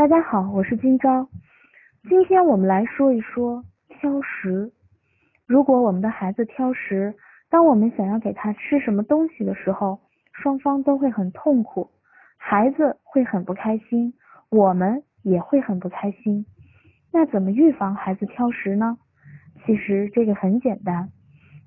大家好，我是今朝。今天我们来说一说挑食。如果我们的孩子挑食，当我们想要给他吃什么东西的时候，双方都会很痛苦，孩子会很不开心，我们也会很不开心。那怎么预防孩子挑食呢？其实这个很简单，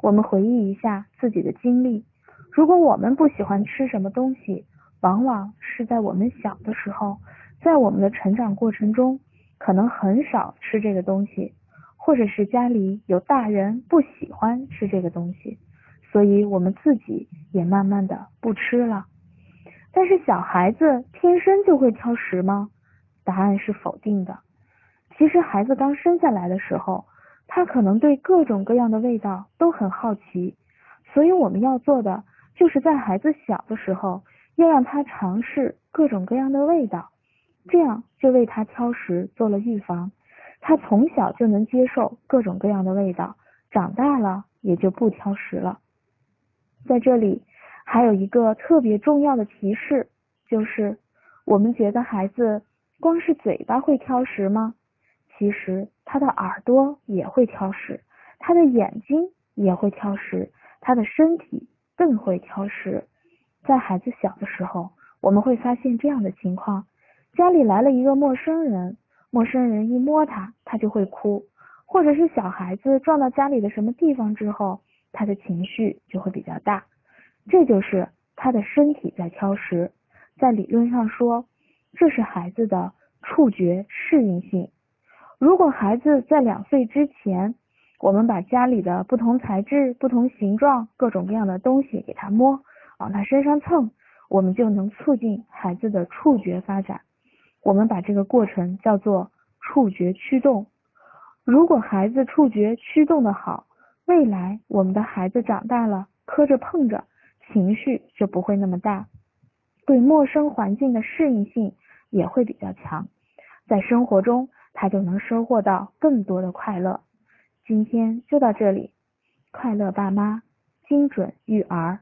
我们回忆一下自己的经历。如果我们不喜欢吃什么东西，往往是在我们小的时候。在我们的成长过程中，可能很少吃这个东西，或者是家里有大人不喜欢吃这个东西，所以我们自己也慢慢的不吃了。但是小孩子天生就会挑食吗？答案是否定的。其实孩子刚生下来的时候，他可能对各种各样的味道都很好奇，所以我们要做的就是在孩子小的时候，要让他尝试各种各样的味道。这样就为他挑食做了预防，他从小就能接受各种各样的味道，长大了也就不挑食了。在这里还有一个特别重要的提示，就是我们觉得孩子光是嘴巴会挑食吗？其实他的耳朵也会挑食，他的眼睛也会挑食，他的身体更会挑食。在孩子小的时候，我们会发现这样的情况。家里来了一个陌生人，陌生人一摸他，他就会哭；或者是小孩子撞到家里的什么地方之后，他的情绪就会比较大。这就是他的身体在挑食。在理论上说，这是孩子的触觉适应性。如果孩子在两岁之前，我们把家里的不同材质、不同形状、各种各样的东西给他摸，往他身上蹭，我们就能促进孩子的触觉发展。我们把这个过程叫做触觉驱动。如果孩子触觉驱动的好，未来我们的孩子长大了，磕着碰着，情绪就不会那么大，对陌生环境的适应性也会比较强，在生活中他就能收获到更多的快乐。今天就到这里，快乐爸妈，精准育儿。